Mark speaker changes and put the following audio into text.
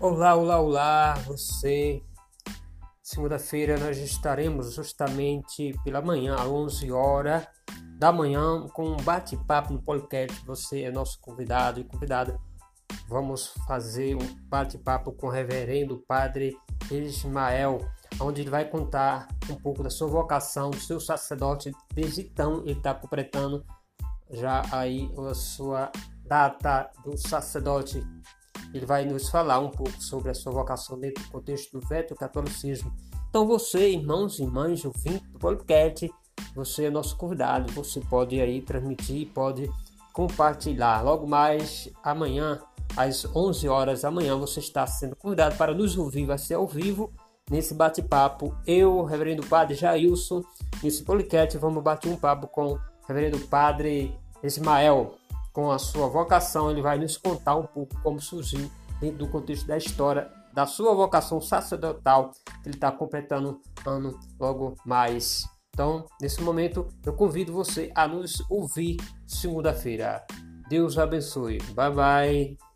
Speaker 1: Olá, olá, olá, você. Segunda-feira nós estaremos justamente pela manhã, às 11 horas da manhã, com um bate-papo no podcast. Você é nosso convidado e convidada. Vamos fazer um bate-papo com o reverendo Padre Ismael, onde ele vai contar um pouco da sua vocação, do seu sacerdote. Desde então, ele está completando já aí a sua data do sacerdote ele vai nos falar um pouco sobre a sua vocação dentro do contexto do veto catolicismo. Então você, irmãos e irmãs, ouvinte do podcast, você é nosso convidado, você pode aí transmitir, pode compartilhar. Logo mais amanhã, às 11 horas da manhã, você está sendo convidado para nos ouvir, vai ser ao vivo nesse bate-papo. Eu, Reverendo Padre Jailson, nesse podcast, vamos bater um papo com o Reverendo Padre Ismael com a sua vocação, ele vai nos contar um pouco como surgiu dentro do contexto da história da sua vocação sacerdotal que ele está completando ano logo mais. Então, nesse momento, eu convido você a nos ouvir segunda-feira. Deus abençoe. Bye bye.